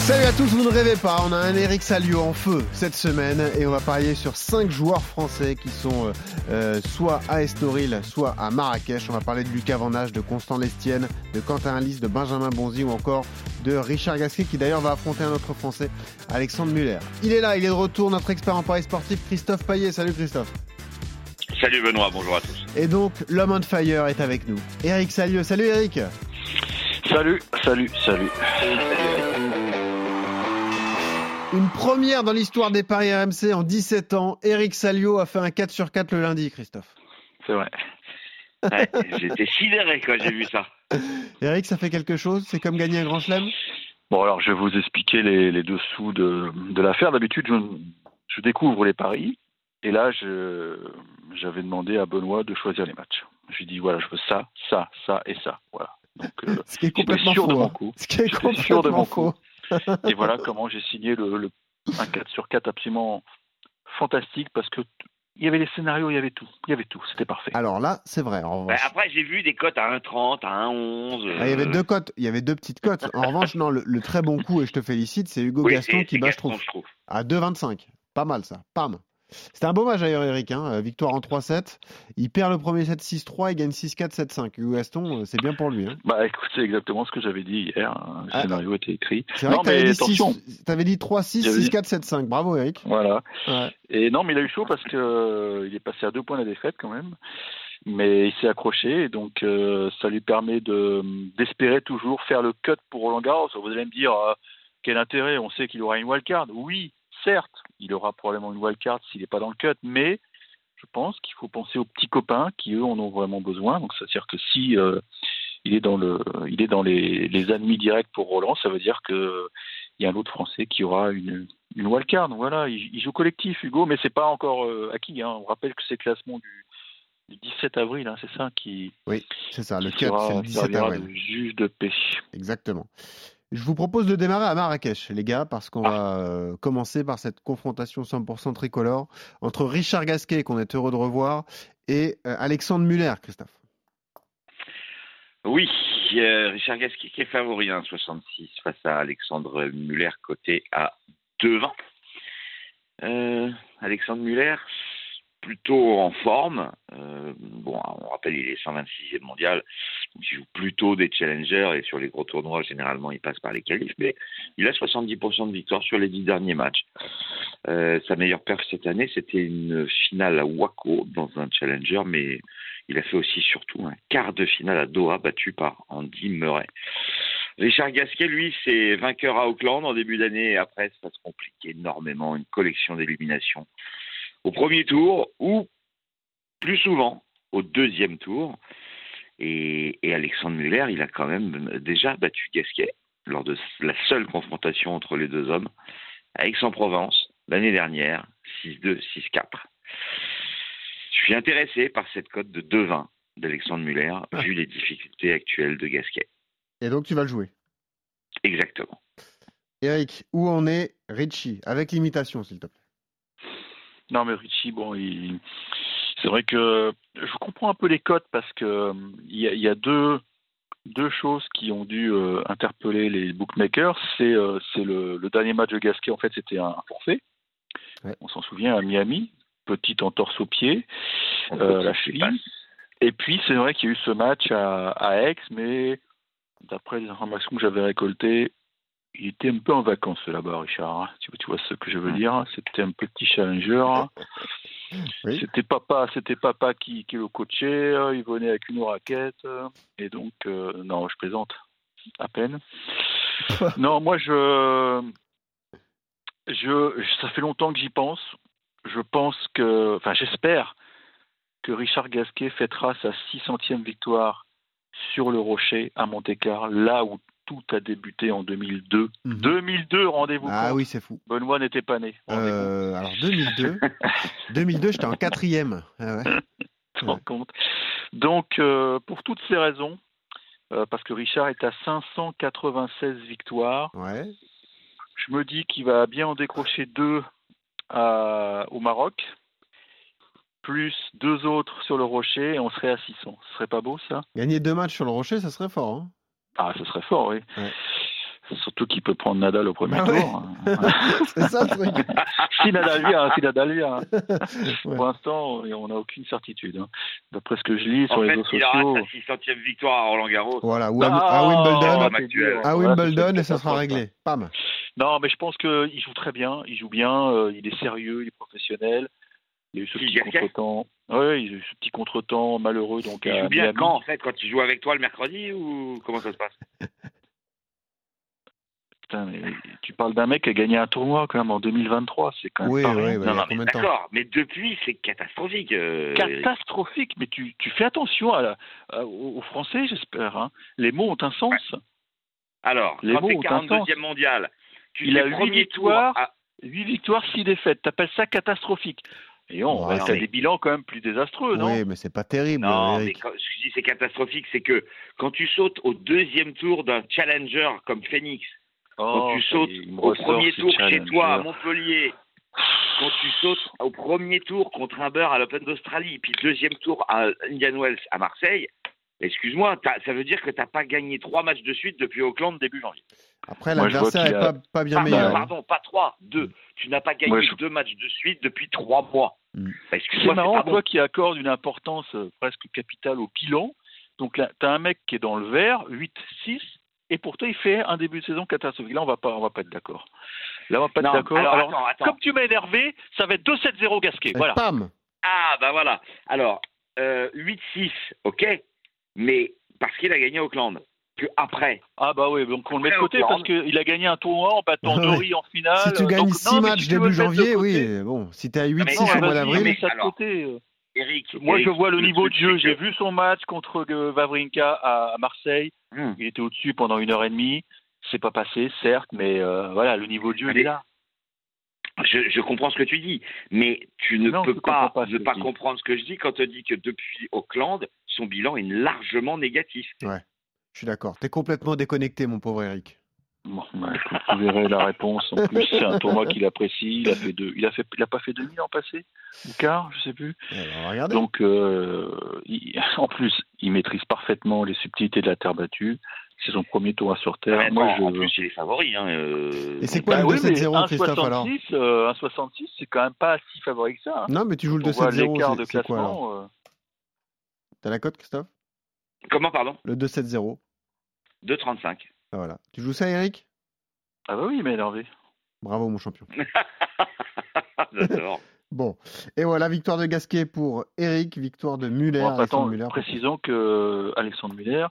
Salut à tous, vous ne rêvez pas, on a un Eric Salio en feu cette semaine et on va parier sur 5 joueurs français qui sont euh, euh, soit à Estoril, soit à Marrakech. On va parler de Lucas Van de Constant Lestienne, de Quentin Alice, de Benjamin Bonzi ou encore de Richard Gasquet qui d'ailleurs va affronter un autre français, Alexandre Muller. Il est là, il est de retour, notre expert en paris sportif Christophe Paillet. Salut Christophe. Salut Benoît, bonjour à tous. Et donc l'homme on fire est avec nous. Eric Salio, salut Eric. Salut, salut, salut. Une première dans l'histoire des paris RMC en 17 ans. Eric Salio a fait un 4 sur 4 le lundi, Christophe. C'est vrai. J'étais sidéré quand j'ai vu ça. Eric, ça fait quelque chose? C'est comme gagner un grand chelem? Bon, alors je vais vous expliquer les, dessous de, l'affaire. D'habitude, je, découvre les paris. Et là, j'avais demandé à Benoît de choisir les matchs. Je lui ai dit, voilà, je veux ça, ça, ça et ça. Voilà. Donc, euh, Ce qui est complètement sûr de mon hein. coup. Ce qui est complètement sûr de mon coup. Et voilà comment j'ai signé le, un 4 sur 4 absolument fantastique parce que il y avait les scénarios, il y avait tout. Il y avait tout, c'était parfait. Alors là, c'est vrai. Bah, après, j'ai vu des cotes à 1,30, à 1,11. Ah, il y avait deux cotes, il y avait deux petites cotes. En revanche, non, le, très bon coup, et je te félicite, c'est Hugo Gaston qui bat, je trouve. À 2,25. Pas mal ça. Pam. C'était un beau match d'ailleurs, Eric. Hein. Euh, victoire en 3-7. Il perd le premier set 6-3, il gagne 6-4, 7-5. Hugo Gaston, euh, c'est bien pour lui. Hein. Bah écoute, c'est exactement ce que j'avais dit hier. Hein. Le ah. scénario était écrit. C'est vrai non, que mais attention. Tu avais dit 3-6, 6-4, 7-5. Bravo, Eric. Voilà. Et non, mais il a eu chaud parce qu'il euh, est passé à deux points la défaite quand même. Mais il s'est accroché, et donc ça lui permet de d'espérer toujours faire le cut pour Roland Garros. Vous allez me dire quel intérêt? On sait qu'il aura une wildcard. Oui, certes, il aura probablement une wildcard s'il n'est pas dans le cut, mais je pense qu'il faut penser aux petits copains qui eux en ont vraiment besoin. Donc ça veut dire que si euh, il est dans le, il est dans les, les ennemis directs pour Roland, ça veut dire que il y a un autre Français qui aura une, une wildcard. Voilà, il, joue collectif, Hugo, mais c'est pas encore euh, acquis. Hein. On rappelle que c'est le classement du, 17 avril, hein, c'est ça qui. Oui, c'est ça. Le cut, c'est le 17 avril. juge de paix. Exactement. Je vous propose de démarrer à Marrakech, les gars, parce qu'on va euh, commencer par cette confrontation 100% tricolore entre Richard Gasquet, qu'on est heureux de revoir, et euh, Alexandre Muller, Christophe. Oui, euh, Richard Gasquet qui est favori, 66 face à Alexandre Muller, côté à 2-20. Alexandre Muller, plutôt en forme. Euh, bon, on rappelle, il est 126e mondial, il joue plutôt des challengers et sur les gros tournois, généralement, il passe par les qualifs, mais il a 70% de victoire sur les 10 derniers matchs. Euh, sa meilleure perf cette année, c'était une finale à Waco dans un challenger, mais il a fait aussi surtout un quart de finale à Doha battu par Andy Murray. Richard Gasquet, lui, c'est vainqueur à Auckland en début d'année après, ça se complique énormément, une collection d'éliminations au premier tour ou plus souvent au deuxième tour. Et, Alexandre Muller, il a quand même déjà battu Gasquet lors de la seule confrontation entre les deux hommes à Aix-en-Provence l'année dernière, 6-2, 6-4. Je suis intéressé par cette cote de 2-20 d'Alexandre Muller, ah. vu les difficultés actuelles de Gasquet. Et donc tu vas le jouer Exactement. Eric, où en est Richie Avec l'imitation, s'il te plaît. Non, mais Richie, bon, c'est vrai que je comprends un peu les cotes parce que il y, a deux deux choses qui ont dû euh, interpeller les bookmakers. C'est euh, le, dernier match de Gasquet, en fait, c'était un, forfait. On s'en souvient à Miami, petite entorse au pied, euh, la cheville. Et puis, c'est vrai qu'il y a eu ce match à, à Aix, mais d'après les informations que j'avais récoltées, il était un peu en vacances là-bas, Richard. Hein. Tu, vois ce que je veux dire C'était un petit challenger. C'était papa, c'était papa qui, qui le coachait. Il venait avec une raquette. Et donc, euh, non, je plaisante à peine. non, moi, je, je, ça fait longtemps que j'y pense. Je pense que, enfin, j'espère que Richard Gasquet fêtera sa 600e victoire sur le Rocher à Monte-Carlo, là où tout a débuté en 2002. 2002, mhm. rendez-vous Ah oui, c'est fou. Benoît n'était pas né. Euh, alors 2002, 2002, j'étais en quatrième. Ah compte. Donc, euh, pour toutes ces raisons, euh, parce que Richard est à 596 victoires. Ouais. Je me dis qu'il va bien en décrocher deux à- au Maroc, plus deux autres sur le Rocher, et on serait à 600. Ce serait pas beau ça? Gagner deux matchs sur le rocher, ça serait fort. Hein Ah, ce serait fort, oui. Ouais. Surtout qu'il peut prendre Nadal au premier Bah tour. hein. c'est ça le truc. si Nadal vient, si Nadal vient. Ouais. Pour l'instant, on n'a aucune certitude. hein. D'après ce que je lis sur les réseaux il aura sociaux. sa 600e victoire à Roland Garros. Voilà, ou à, Ah, à Wimbledon. Actuel. À Wimbledon et ça sera réglé. Pam. Non, mais je pense qu'il joue très bien. Il joue bien. euh, il est sérieux, il est professionnel. Il y a eu ce Qui, petit contretemps. Oui, il y a eu ce petit contretemps malheureux. Donc Il joue bien Miami. quand, en fait Quand il joue avec toi le mercredi ou comment ça se passe? Putain, mais tu parles d'un mec qui a gagné un tournoi quand même en 2023. C'est quand même Oui, pas oui. Non, non, d'accord. Mais depuis, c'est catastrophique. euh, Catastrophique. Mais tu, tu fais attention à la- à- aux Français, j'espère. hein. Les mots ont un sens. Alors, Les quand mots t'es ont un 42e mondial, tu Il a huit premier victoires. tour à- 8 victoires, 6 défaites. T'appelles ça catastrophique. Et on Ouais, va mais- des bilans quand même plus désastreux, non? Oui, mais c'est pas terrible, Non, mais Eric. quand je dis c'est catastrophique, c'est que quand tu sautes au deuxième tour d'un challenger comme Phoenix, quand Oh, tu sautes au premier ce tour chez toi à Montpellier, quand tu sautes au premier tour contre un beurre à l'Open d'Australie, puis deuxième tour à Indian Wells à Marseille, excuse-moi, ça veut dire que t'as pas gagné trois matchs de suite depuis Auckland début janvier. Après, l'adversaire qu'il est a- pas, pas bien Pardon, meilleur. hein. pardon, pas trois, deux. Tu n'as pas gagné je- deux matchs de suite depuis trois mois. Mm. Bah, C'est marrant, toi qui accordes une importance euh, presque capitale au bilan. Donc là, tu as un mec qui est dans le vert, 8-6, et pourtant il fait un début de saison catastrophique. Là, on va pas, on va pas être d'accord. Là, on va pas Non, être d'accord. alors, Alors, attends, attends. comme tu m'as énervé, ça va être 2-7-0 Gasquet. Et Voilà. Pam Ah, bah voilà. Alors, euh, 8-6, ok, mais parce qu'il a gagné Auckland. Après, Ah bah oui, donc on le met de côté parce qu'il a gagné un tournoi en battant Ouais. Dory en finale. Si tu gagnes Donc, 6 non, mais matchs si début janvier, oui. Bon, si t'es à mais 8-6 Non, au mois d'avril. mets ça de Alors, côté. euh. Eric. Moi, Eric, je vois le niveau de jeu. J'ai vu son match contre euh, Wawrinka à Marseille. Hmm. Il était au-dessus pendant une heure et demie. C'est pas passé, certes, mais euh, voilà, le niveau de jeu, il est là. Je, je comprends ce que tu dis, mais tu ne Non, peux pas, ne que pas je dis. comprendre ce que je dis quand tu dis que depuis Auckland, son bilan est largement négatif. Je suis d'accord. T'es complètement déconnecté, mon pauvre Eric. Bon, bah, vous verrez la réponse. En plus, c'est un tournoi qu'il apprécie. Il a fait deux. Il a fait. Il a pas fait demi l'an passé? Ou quart, je sais plus. Eh ben. Donc, euh, il- en plus, il maîtrise parfaitement les subtilités de la terre battue. C'est son premier tournoi sur terre. Mais Moi, je. En plus, il est favori. Hein, euh, Et c'est quoi Bah le oui, mais 2-7-0, Christophe, alors 1,66, euh, 1,66, c'est quand même pas si favori que ça. hein. Non, mais tu joues le On voit 2-7-0, l'écart c'est- de alors classement. T'as la cote, Christophe? Comment, pardon? Le 2-7-0. 2,35. Ah, voilà. Tu joues ça, Eric? Ah bah oui, il m'a énervé. Bravo, mon champion. J'adore. Bon. Et voilà, victoire de Gasquet pour Eric, victoire de Muller. Bon, attends, Muller. précisons que euh, Alexandre Muller,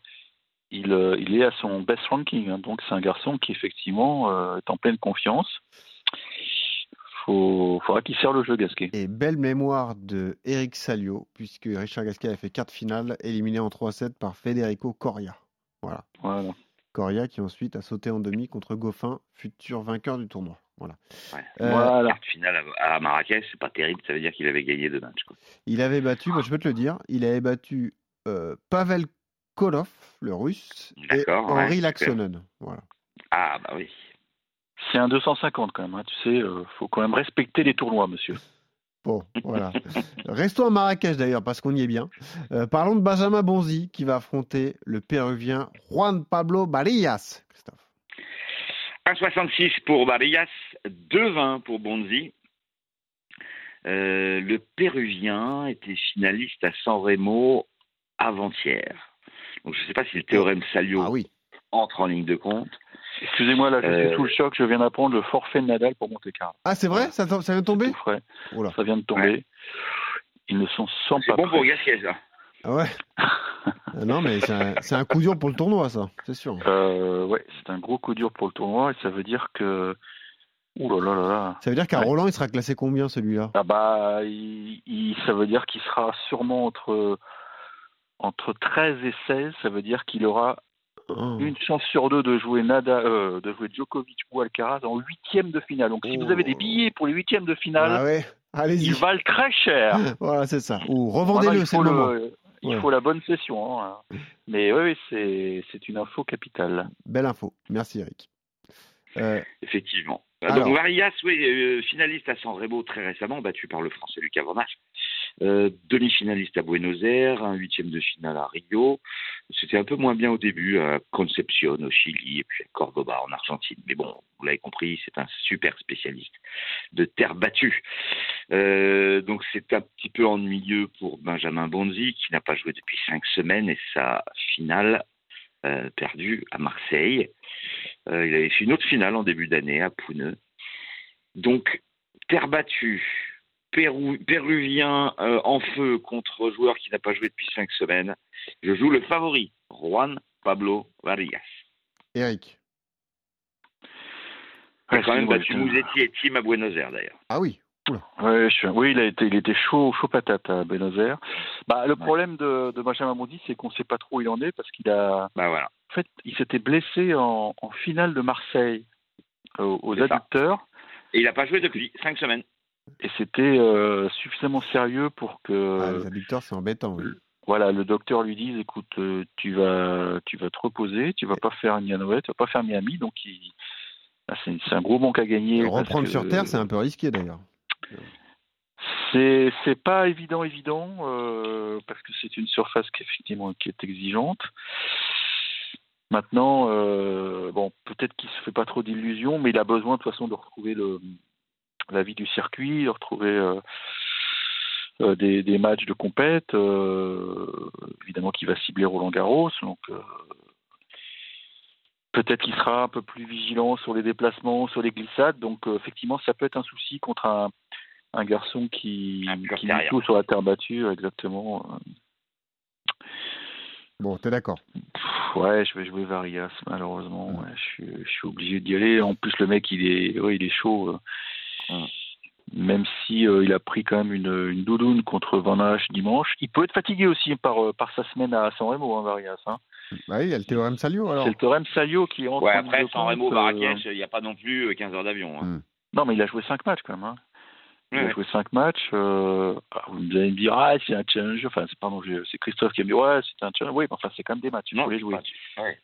il, euh, il est à son best ranking. hein. donc c'est un garçon qui effectivement euh, est en pleine confiance. Faut, faudra qu'il serre le jeu, Gasquet. Et belle mémoire de Eric Salio, puisque Richard Gasquet a fait quart de finale, éliminé en 3-7 par Federico Coria. Voilà. Voilà. Coria qui ensuite a sauté en demi contre Goffin, futur vainqueur du tournoi. Voilà. Ouais. Euh, Voilà. Finale à, Marrakech, c'est pas terrible. Ça veut dire qu'il avait gagné deux matchs. Quoi. Il avait battu, bah, je peux te le dire, il avait battu euh, Pavel Kolov, le russe, et D'accord, ouais, Henri. Laxonen. Voilà. Ah, bah oui. C'est un 250 quand même. hein. Tu sais, euh, faut quand même respecter les tournois, monsieur. Bon, voilà. Restons à Marrakech d'ailleurs, parce qu'on y est bien. Euh, parlons de Benjamin Bonzi qui va affronter le Péruvien Juan Pablo Barillas. Christophe. 1,66 pour Barillas, 2,20 pour Bonzi. Euh, le Péruvien était finaliste à San Remo avant-hier. Donc je ne sais pas si le théorème Salio Ah oui. entre en ligne de compte. Excusez-moi, là, je Euh, suis sous le choc. Je viens d'apprendre le forfait de Nadal pour Monte Carlo. Ah, c'est vrai? Ça, vient de tomber? Tout frais. Oh là. Ça vient de tomber. Ils ne sont sans C'est pas bon pour. Gasquet, ça. Ah ouais? Non, mais c'est un, coup dur pour le tournoi, ça, c'est sûr. Euh, ouais, c'est un gros coup dur pour le tournoi et ça veut dire que. Ouh là là là là. Ça veut dire qu'à Ouais. Roland, il sera classé combien celui-là? Ah bah, il, il- ça veut dire qu'il sera sûrement entre, entre 13 et 16. Ça veut dire qu'il aura Oh. une chance sur deux de jouer Nada, euh, de jouer Djokovic ou Alcaraz en huitième de finale. Donc si Oh. vous avez des billets pour les huitièmes de finale, Ah ouais Allez-y. ils valent très cher. Voilà, c'est ça. Ou revendez-le, il c'est faut le moment. le, Il Ouais. faut la bonne session. hein. Mais oui, c'est c'est une info capitale. Belle info. Merci Eric. Euh, Effectivement. Alors. Donc Varias, oui, euh, finaliste à San Remo très récemment, battu par le Français Lucas Van. Euh, demi-finaliste à Buenos Aires, un huitième de finale à Rio. C'était un peu moins bien au début à Concepción au Chili et puis à Cordoba en Argentine. Mais bon, vous l'avez compris, c'est un super spécialiste de terre battue. Euh, donc c'est un petit peu ennuyeux pour Benjamin Bonzi qui n'a pas joué depuis cinq semaines et sa finale euh, perdue à Marseille. Euh, il avait fait une autre finale en début d'année à Pouneux. Donc, terre battue, Pérou, Péruvien euh, en feu contre joueur qui n'a pas joué depuis cinq semaines. Je joue le favori, Juan Pablo Varias. Eric. Il a Ouais, quand même c'est- battu ouais, Mouzetti et Tim à Buenos Aires d'ailleurs. Ah oui. Ouais, je- oui, il a été, il était chaud, chaud patate à Buenos Aires. Bah, le problème de, de Benjamin c'est qu'on ne sait pas trop où il en est parce qu'il a, Bah voilà. en fait, il s'était blessé en, en finale de Marseille euh, aux ça. adducteurs Et il n'a pas joué depuis cinq semaines. Et c'était euh, suffisamment sérieux pour que, Ah, les adducteurs, c'est embêtant. oui. voilà, le docteur lui dise, écoute, euh, tu vas, tu vas te reposer, tu vas pas faire Indianoët, tu vas pas faire Miami, donc il, ah, c'est, un gros manque à gagner. Reprendre que- sur terre, c'est un peu risqué d'ailleurs. C'est c'est pas évident évident euh, parce que c'est une surface qui effectivement qui est exigeante. Maintenant, euh, bon, peut-être qu'il se fait pas trop d'illusions, mais il a besoin de toute façon de retrouver le la vie du circuit, de retrouver euh, euh, des, des matchs de compète. euh, évidemment, qu'il va cibler Roland Garros, donc euh, peut-être qu'il sera un peu plus vigilant sur les déplacements, sur les glissades. Donc euh, effectivement, ça peut être un souci contre un un garçon qui, Un qui tout sur la terre battue, exactement. Bon, t'es d'accord? Ouais, je vais jouer Varias, malheureusement. Ouais, je, suis, je suis obligé d'y aller. En plus, le mec, il est, ouais, il est chaud. Même si euh, il a pris quand même une, une doudoune contre Van Hache dimanche. Il peut être fatigué aussi par, euh, par sa semaine à San Remo, hein, Varias. Hein. Bah oui, il y a le théorème Salio alors. C'est le théorème Salio qui entre Ouais, en après, San Remo, compte, euh, Marrakech, il n'y a pas non plus euh, 15 heures d'avion. hein. Mm. Non, mais il a joué 5 matchs quand même. Hein. Il Ouais, a joué 5 matchs. Euh... ah, vous allez me dire, ah, c'est un challenge. Enfin, c'est, pardon, je- c'est Christophe qui a dit, ouais, c'est un challenge. Oui, mais enfin, c'est quand même des matchs. Il faut les jouer. ouais.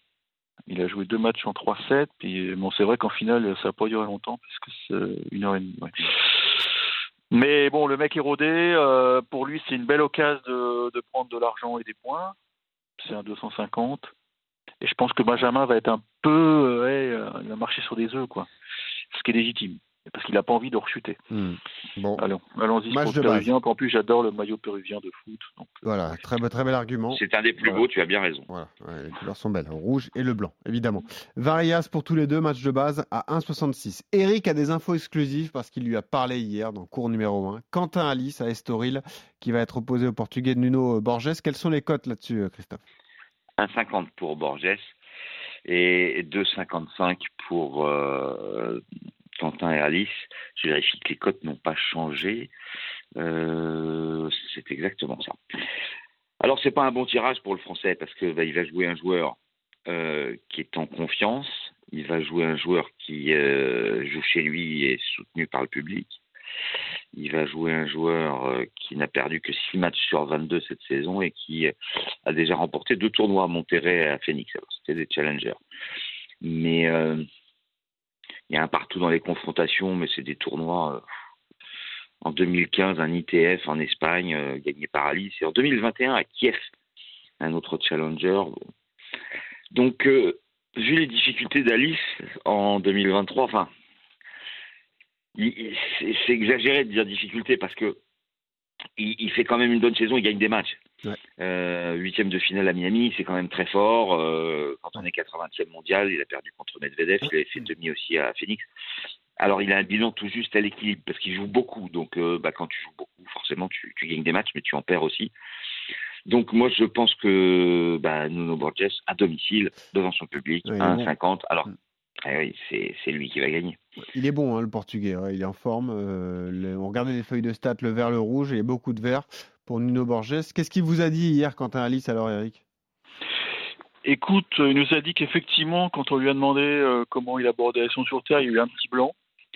Il a joué deux matchs en 3-7. Puis, bon, c'est vrai qu'en finale, ça n'a pas duré longtemps, parce que c'est une heure et demie. Mais bon, le mec est rodé. euh, pour lui, c'est une belle occasion de, prendre de l'argent et des points. C'est un 250. Et je pense que Benjamin va être un peu. euh, ouais, euh, il sur des œufs, quoi. Ce qui est légitime. Parce qu'il n'a pas envie de rechuter. Hmm. Bon, Allons, allons-y Match pour de le péruvien. En plus, j'adore le maillot péruvien de foot. Donc, voilà, très, très bel argument. C'est un des plus Voilà. beaux, tu as bien raison. Voilà, ouais, les couleurs sont belles, le rouge et le blanc, évidemment. Varias pour tous les deux, match de base à 1,66. Eric a des infos exclusives parce qu'il lui a parlé hier dans cours numéro 1. Quentin Alice à Estoril qui va être opposé au Portugais Nuno Borges. Quelles sont les cotes là-dessus, euh, Christophe? 1,50 pour Borges et 2,55 pour euh, Quentin et Alice. Je vérifie que les cotes n'ont pas changé. Euh, c'est exactement ça. Alors, c'est pas un bon tirage pour le Français parce que bah, il va jouer un joueur euh, qui est en confiance. Il va jouer un joueur qui euh, joue chez lui et est soutenu par le public. Il va jouer un joueur qui n'a perdu que 6 matchs sur 22 cette saison et qui a déjà remporté deux tournois à Monterrey et à Phoenix. Alors, c'était des challengers. Mais il y a un partout dans les confrontations, mais c'est des tournois. euh, en 2015, un ITF en Espagne, euh, gagné par Alice. Et en 2021, à Kiev, un autre challenger. Donc, euh, vu les difficultés d'Alice en 2023, enfin, c'est exagéré de dire difficulté parce que il, il fait quand même une bonne saison, il gagne des matchs. Ouais. Euh, huitième de finale à Miami, c'est quand même très fort. Euh, quand on est 80e mondial, il a perdu contre Medvedev, il avait fait demi aussi à Phoenix. Alors il a un bilan tout juste à l'équilibre parce qu'il joue beaucoup. Donc euh, bah, quand tu joues beaucoup, forcément tu, tu gagnes des matchs, mais tu en perds aussi. Donc moi je pense que bah, Nuno Borges à domicile devant son public Ouais, à bon. 1,50. Alors eh oui, c'est lui qui va gagner. Il est bon, hein, le Portugais. ouais, il est en forme. euh, le- on regardait les feuilles de stats, le vert, le rouge, et il y a beaucoup de vert pour Nuno Borges. Qu'est-ce qu'il vous a dit hier, Quentin Alice, alors, Eric? Écoute, euh, il nous a dit qu'effectivement, quand on lui a demandé euh, comment il abordait la sur terre, il y a eu un petit blanc.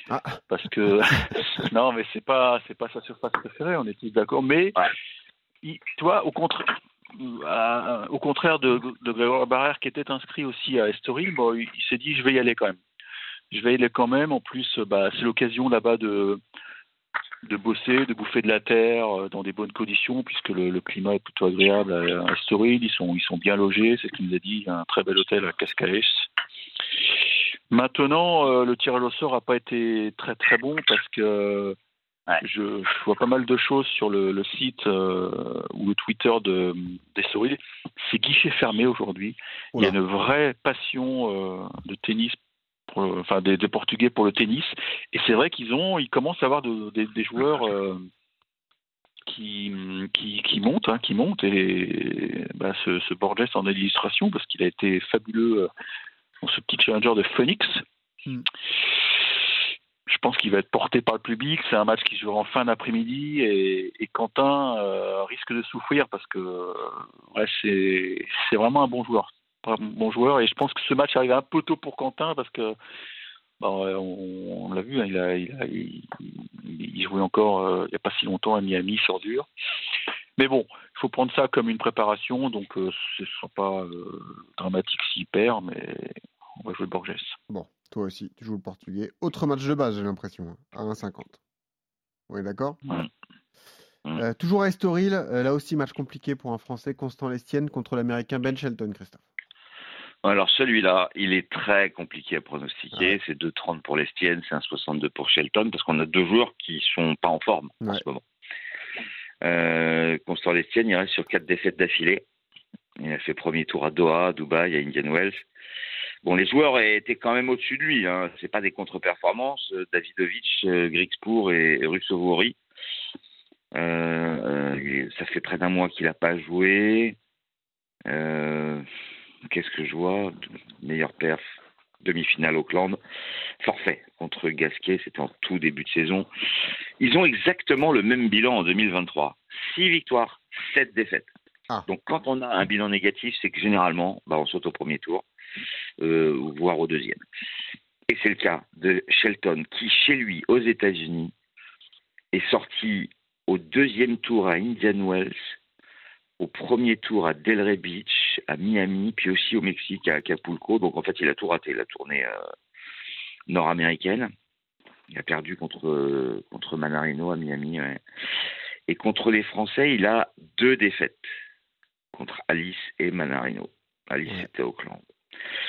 Ah. Parce que non, mais c'est pas c'est pas sa surface préférée, on est tous d'accord. Mais il- tu vois, au contraire, au contraire de, de Grégoire Barrère qui était inscrit aussi à Estoril, bon, il, il s'est dit je vais y aller quand même. Je vais y aller quand même. En plus, euh, bah, c'est l'occasion là-bas de de bosser, de bouffer de la terre euh, dans des bonnes conditions, puisque le, le climat est plutôt agréable à, à Estoril. Ils sont ils sont bien logés, c'est ce qu'il nous a dit. Il y a un très bel hôtel à Cascais. Maintenant, euh, le tirage au sort n'a pas été très très bon parce que je, je vois pas mal de choses sur le, le site euh, ou le Twitter de d'Estoril. C'est guichet fermé aujourd'hui. Il y a une vraie passion euh, de tennis, pour, le- enfin des, des Portugais pour le tennis. Et c'est vrai qu'ils ont, ils commencent à avoir de- des- des joueurs euh, qui, qui, qui montent, hein, qui montent. Et bah, ce, ce Borges en est l'illustration parce qu'il a été fabuleux euh, dans ce petit challenger de Phoenix. Hmm. Je pense qu'il va être porté par le public. C'est un match qui se jouera en fin d'après-midi et, et Quentin euh, risque de souffrir parce que ouais, c'est vraiment un bon joueur, un bon joueur. Et je pense que ce match arrive un peu tôt pour Quentin parce que bah, on, on l'a vu, hein, il, a, il, a, il, il jouait encore euh, il n'y a pas si longtemps à Miami sur dur. Mais bon, il faut prendre ça comme une préparation, donc euh, ce ne sera pas euh, dramatique s'il perd, mais on va jouer Borges. Bon, toi aussi, tu joues le portugais. Autre match de base, j'ai l'impression, hein, à 1,50. On est d'accord? Euh, Toujours à Estoril, là aussi match compliqué pour un Français, Constant Lestienne contre l'Américain Ben Shelton, Christophe. Alors celui-là, il est très compliqué à pronostiquer. C'est 2,30 pour l'Estienne, c'est 1,62 pour Shelton, parce qu'on a deux joueurs qui sont pas en forme en Ouais. ce moment. Euh, Constant Lestienne, il reste sur quatre défaites d'affilée. Il a fait premier tour à Doha, à Dubaï, à Indian Wells. Bon, les joueurs étaient quand même au-dessus de lui. Hein. C'est pas des contre-performances. Euh, Davidovic, euh, Grigspor et, et Russovori. Euh, euh, ça fait près d'un mois qu'il n'a pas joué. Euh, Qu'est-ce que je vois? Meilleur perf, demi-finale Auckland. Forfait contre Gasquet, c'était en tout début de saison. Ils ont exactement le même bilan en 2023. 6 victoires, 7 défaites. Ah. Donc quand on a un bilan négatif, c'est que généralement, bah, on saute au premier tour, euh, voire au deuxième. Et c'est le cas de Shelton, qui chez lui, aux États-Unis, est sorti au deuxième tour à Indian Wells, au premier tour à Delray Beach, à Miami, puis aussi au Mexique, à Acapulco. Donc en fait, il a tout raté, la tournée euh, nord-américaine. Il a perdu contre, euh, contre Manarino à Miami. ouais. Et contre les Français, il a deux défaites contre Alice et Manarino. Alice, Ouais. c'était Auckland.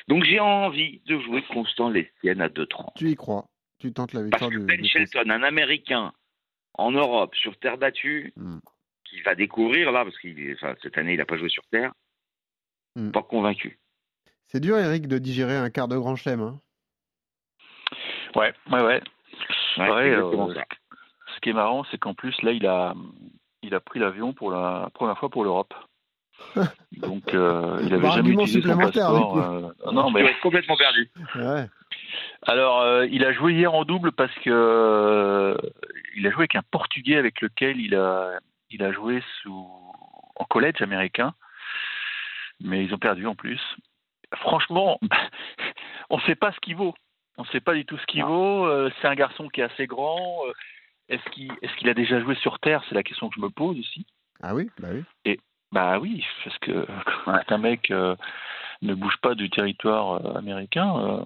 Donc j'ai envie de jouer Constant Lestienne à 2-30. Tu y crois? Tu tentes la Parce victoire que du, Ben du. Shelton, un Américain en Europe, sur terre battue, Hmm. Qui va découvrir là, parce que enfin, cette année, il n'a pas joué sur terre, Hmm. pas convaincu. C'est dur, Eric, de digérer un quart de grand chelem. Hein Ouais, ouais, ouais. Ouais, euh, ça. Ce qui est marrant, c'est qu'en plus, là, il a, il a pris l'avion pour la première fois pour l'Europe. Donc, euh, il avait jamais utilisé son passeport. euh, non, Tu mais complètement perdu. Ouais. alors, euh, il a joué hier en double parce que euh, il a joué avec un Portugais avec lequel il a, il a joué sous en collège américain, mais ils ont perdu en plus. Franchement, on ne sait pas ce qu'il vaut. On ne sait pas du tout ce qu'il vaut. Euh, c'est un garçon qui est assez grand. Euh, Est-ce qu'il est a déjà joué sur Terre? C'est la question que je me pose aussi. Ah oui Bah oui. Bah oui, parce que quand un mec euh, ne bouge pas du territoire euh, américain, euh,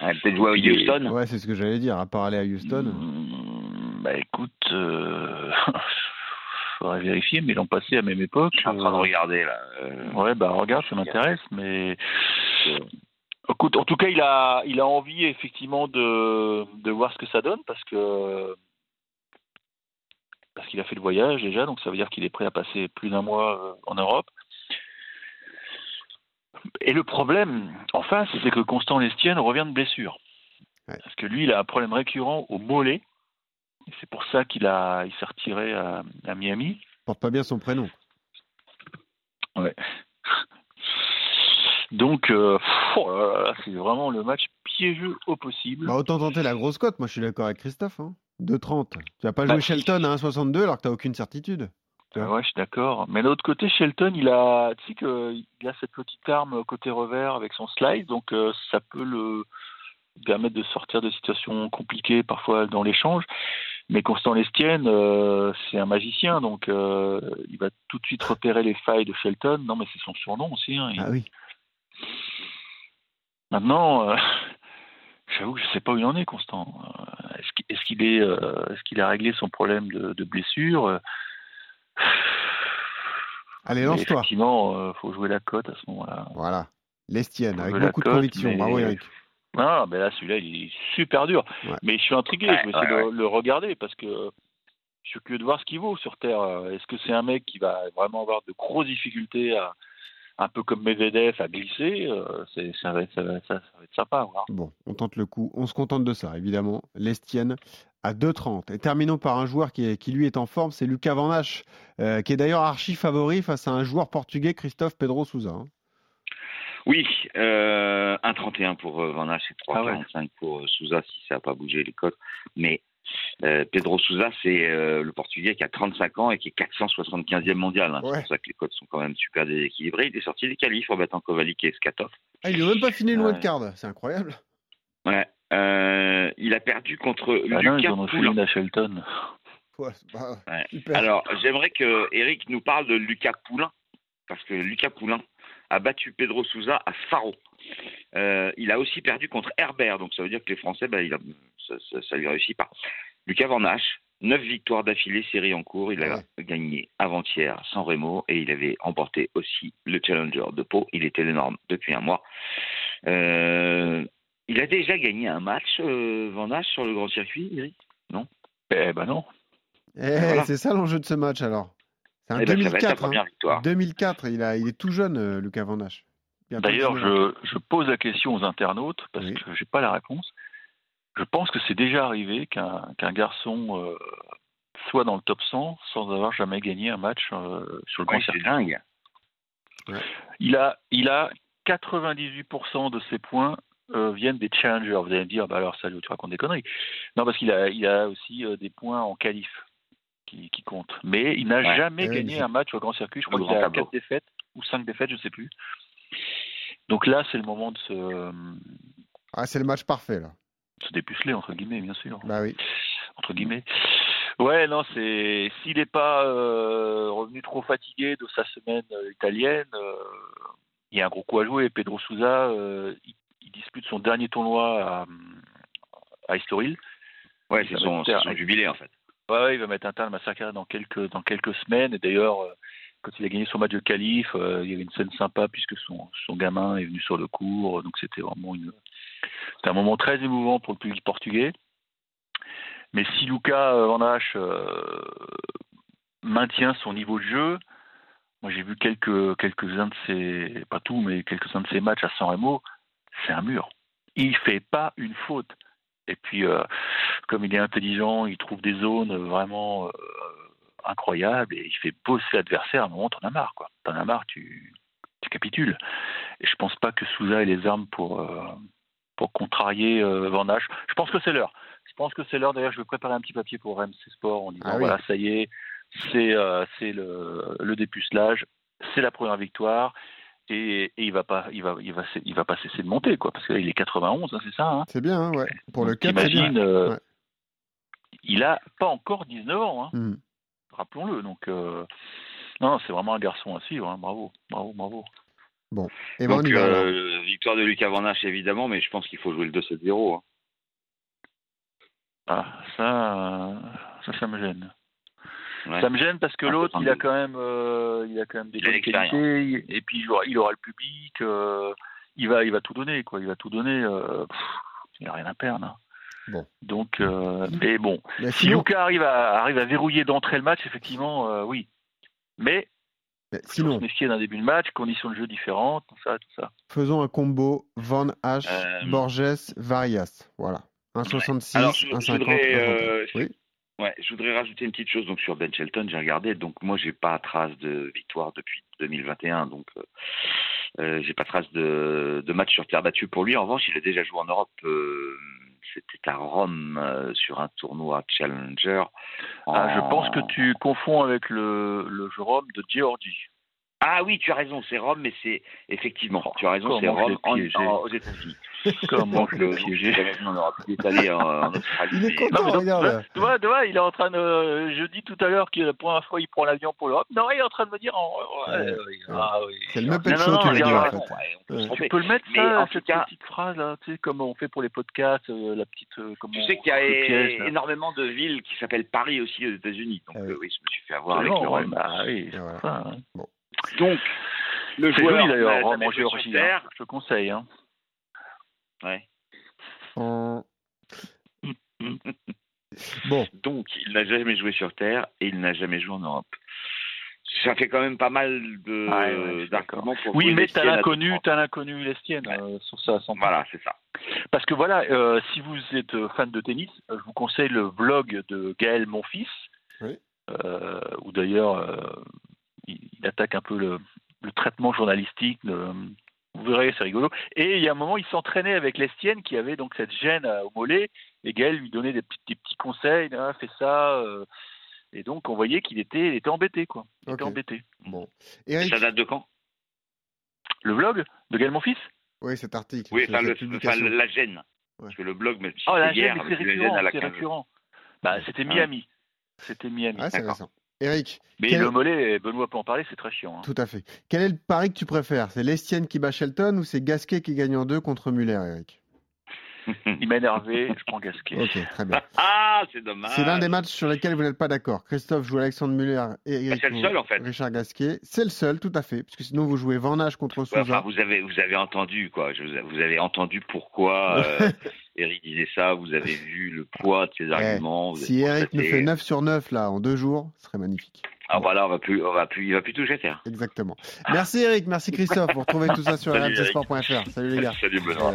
Il a peut-être joué à Houston. Ouais, c'est ce que j'allais dire. À part aller à Houston. mm, bah écoute, euh, faudrait vérifier, mais l'an passé, à même époque. Je suis en train de euh, regarder là. Euh, Ouais, bah regarde, ça m'intéresse, mais euh, écoute, en tout cas, il a, il a envie effectivement de, de voir ce que ça donne parce que parce qu'il a fait le voyage déjà, donc ça veut dire qu'il est prêt à passer plus d'un mois en Europe. Et le problème, en face, c'est que Constant Lestienne revient de blessure. Ouais. Parce que lui, il a un problème récurrent au mollet. C'est pour ça qu'il a, il s'est retiré à, à Miami. Porte pas bien son prénom. Ouais. Donc, euh, oh c'est vraiment le match piégeux au possible. Bah, autant tenter la grosse cote. Moi, je suis d'accord avec Christophe. Hein. 2,30. Tu vas pas Bah, jouer. Shelton à 1,62 alors que t'as aucune certitude. Euh, ouais, je suis d'accord. Mais de l'autre côté, Shelton, il a, tu sais qu'il a cette petite arme côté revers avec son slide, donc euh, ça peut le permettre de sortir de situations compliquées parfois dans l'échange. Mais Constant Lestienne, euh, c'est un magicien, donc euh, il va tout de suite repérer les failles de Shelton. Non, mais c'est son surnom aussi. hein. Il- Ah oui. Maintenant, euh, j'avoue que je sais pas où il en est, Constant. Est-ce qu'il est, qu'il est, a réglé son problème de, de blessure Allez, lance-toi. Effectivement, euh, faut jouer la cote à ce moment-là. Voilà. Lestienne, avec beaucoup de conviction. Bravo, Eric. Non, mais là, celui-là, il est super dur. Ouais. Mais je suis intrigué, Ouais, je vais essayer ouais, de le regarder parce que je suis curieux de voir ce qu'il vaut sur Terre. Est-ce que c'est un mec qui va vraiment avoir de grosses difficultés à, un peu comme Medvedev, à glisser Euh, c'est- ça, va être, ça, va, ça- ça va être sympa. Bon, on tente le coup. On se contente de ça, évidemment. Lestienne à 2,30. Et terminons par un joueur qui, est- qui lui est en forme, c'est Lucas Van Hache, euh, qui est d'ailleurs archi favori face à un joueur portugais, Christophe Pedro Souza. hein. Oui, euh, 1,31 pour euh, Van Hache et Ah ouais. 3,45 pour euh, Souza si ça n'a pas bougé les cotes. Mais euh, Pedro Souza, c'est euh, le Portugais qui a 35 ans et qui est 475e mondial. hein. Ouais. C'est pour ça que les cotes sont quand même super déséquilibrées. Il est sorti des qualifs en battant Kovalik et Skatov. Ah, il n'a même pas fini le wildcard. C'est incroyable. Ouais. Euh, il a perdu contre Ah Lucas à Shelton. Ouais. Alors, j'aimerais que Eric nous parle de Lucas Poulain, parce que Lucas Poulain a battu Pedro Souza à Faro. Euh, il a aussi perdu contre Herbert, donc ça veut dire que les Français, ben, il a, ça, ça lui réussit pas. Lucas Van Hache, 9 victoires d'affilée, série en cours. Il a gagné avant-hier sans Remo et il avait emporté aussi le Challenger de Pau. Il était énorme depuis un mois. Euh, il a déjà gagné un match, euh, Van Hache, sur le grand circuit, Eric? Eh ben non. Eh, voilà. C'est ça l'enjeu de ce match alors. C'est un Eh ben, sa 2004. hein. victoire. 2004, il, a, il est tout jeune, euh, Lucas Van D'ailleurs, 19 ans. je, je pose la question aux internautes parce Oui. que j'ai pas la réponse. Je pense que c'est déjà arrivé qu'un qu'un garçon euh, soit dans le top 100 sans avoir jamais gagné un match euh, sur le grand Ouais, c'est circuit. dingue. Il a, il a 98% de ses points euh, viennent des challengers. Vous allez me dire, bah alors ça, tu racontes des conneries. Non, parce qu'il a, il a aussi euh, des points en qualif qui, qui comptent. Mais il n'a Ouais. jamais Eh oui, gagné un match au grand circuit. Je crois qu'il a. 4 défaites ou 5 défaites, je sais plus. Donc là, c'est le moment de se, Ah, c'est le match parfait là. se dépuceler, entre guillemets, bien sûr. Bah oui. Entre guillemets. Ouais, non, c'est s'il n'est pas euh, revenu trop fatigué de sa semaine euh, italienne, euh, il y a un gros coup à jouer. Pedro Souza, euh, il, il dispute son dernier tournoi à, à Estoril. Ouais, c'est son, son jubilé en fait. Ouais, il va mettre un terme à sa carrière dans quelques dans quelques semaines. Et d'ailleurs, euh, quand il a gagné son match de qualif, euh, il y avait une scène sympa puisque son gamin est venu sur le cours. Donc c'était vraiment une un moment très émouvant pour le public portugais. Mais si Lucas euh, Van Hache maintient son niveau de jeu, moi j'ai vu quelques quelques-uns de ses pas tout mais quelques-uns de ses matchs à San Remo, c'est un mur. Il fait pas une faute. Et puis euh, comme il est intelligent, il trouve des zones vraiment euh, incroyables et il fait bosser l'adversaire. À un moment, t'en as marre, quoi. T'en as marre, tu, tu capitules. Et je pense pas que Souza ait les armes pour, euh, pour contrarier Van Hache. Je pense que c'est l'heure. Je pense que c'est l'heure. D'ailleurs, je vais préparer un petit papier pour RMC Sport en disant Ah oui. voilà, ça y est, c'est euh, c'est le, le dépucelage, c'est la première victoire. Et, et il va pas, il va, il va, il va pas cesser de monter, quoi, parce qu'il est 91, hein, c'est ça. Hein C'est bien, hein, ouais. Pour le c'est bien. Euh, Ouais. il a pas encore 19 ans, hein, Mhm. rappelons-le. Donc, euh, non, c'est vraiment un garçon à suivre. hein. Bravo, bravo, bravo. Et ben on Donc, va. euh, victoire de Lucas Van Hache, évidemment, mais je pense qu'il faut jouer le 2-7-0. hein. Ah, ça, ça, ça me gêne. Ouais. Ça me gêne parce que l'autre, il a quand même, euh, il a quand même des bonnes qualités. Et puis, il aura, il aura le public. euh, il va, il va tout donner, quoi. Il va tout donner. euh, pff, il a rien à perdre. hein. Bon. Donc, euh, mais bon, Mais si sinon, Lucas arrive à, arrive à verrouiller d'entrée le match, effectivement, euh, oui. Mais mais sinon, se méfier d'un début de match, conditions de jeu différentes, tout ça, tout ça. faisons un combo Van Euh, Borges, Varias. Voilà. 1,66, Alors, je, je 1,50. voudrais, 1,31. euh, Oui. Ouais, je voudrais rajouter une petite chose donc sur Ben Shelton. J'ai regardé, donc moi j'ai pas trace de victoire depuis 2021, donc euh, euh, j'ai pas trace de, de match sur terre battue pour lui. En revanche, il a déjà joué en Europe. euh, C'était à Rome euh, sur un tournoi Challenger. Ah, je en- pense que tu confonds avec le, le Jérôme de Georgie. Ah oui, tu as raison, c'est Rome, mais c'est effectivement, Oh, tu as raison, c'est Rome en- en- aux États-Unis. Comment je l'ai piégé On aura pu étaler en, en Australie. Il est mais- content, Non, mais donc, regarde. tu vois, tu vois, il est en train de. euh, Je dis tout à l'heure qu'il la première fois il prend l'avion pour l'Europe. Non, il est en train de me dire. ouais, Ouais. ouais, ah, oui. C'est le non, Show, tu en fait. Tu peux le mettre Mais ça, en cette cas- petite phrase là, tu sais, comme on fait pour les podcasts, euh, la petite. euh, Tu sais qu'il y a le piège, énormément de villes qui s'appellent Paris aussi aux États-Unis. Donc Ah oui. euh, oui, je me suis fait avoir avec ouais, bah oui, c'est ça, hein. Donc, le joueur d'ailleurs, terre. hein. Je conseille. Hein. Ouais. Bon, Donc, il n'a jamais joué sur Terre et il n'a jamais joué en Europe. Ça fait quand même pas mal de ouais, d'arguments pour Oui, mais t'as l'inconnu, 2-30. t'as l'inconnu Lestienne Ouais. euh, sur ça. Sans Voilà, c'est ça. Parce que voilà, euh, si vous êtes fan de tennis, euh, je vous conseille le vlog de Gaël Monfils, Oui. euh, où d'ailleurs euh, il, il attaque un peu le, le traitement journalistique. de- vous verrez, c'est rigolo. Et il y a un moment, il s'entraînait avec Lestienne qui avait donc cette gêne euh, au mollet, et Gaël lui donnait des petits, des petits conseils, ah, fais ça. euh, et donc on voyait qu'il était, il était embêté, quoi. Il était Ok. embêté. bon. Et Eric, ça date de quand? Le vlog de Gaël Monfils oui, cet article. Oui, enfin, le, enfin, la gêne. Ouais. Parce que le blog, si Oh, la c'était hier, gêne, mais c'est la gêne, récurrent. elle a C'est 15 récurrent. Bah, c'était Ah. Miami. C'était Miami. Ah, c'est D'accord. Eric, Mais quel- le mollet, Benoît peut en parler, c'est très chiant. hein. tout à fait. Quel est le pari que tu préfères? C'est Lestienne qui bat Shelton ou c'est Gasquet qui gagne en deux contre Muller, Eric? Il m'a énervé, je prends Gasquet. Ok, très bien. Ah, c'est dommage. C'est l'un des matchs sur lesquels vous n'êtes pas d'accord. Christophe joue Alexandre Muller et Eric Bah, c'est le seul, en fait. Richard Gasquet. C'est le seul, tout à fait. Parce que sinon, vous jouez Van Nage contre Ouais, Souza. enfin, vous avez, vous avez entendu, quoi. Je vous, vous avez entendu pourquoi euh, Eric disait ça. Vous avez vu le poids de ses arguments. Eh, si avez Eric me constaté- fait 9 sur 9 là en deux jours, ce serait magnifique. Ah, voilà, on va plus, on va plus, il va plus toucher terre. Exactement. Merci Eric, merci Christophe. Vous retrouvez tout ça sur rmcsport.fr. Salut les gars. Salut, Benoît.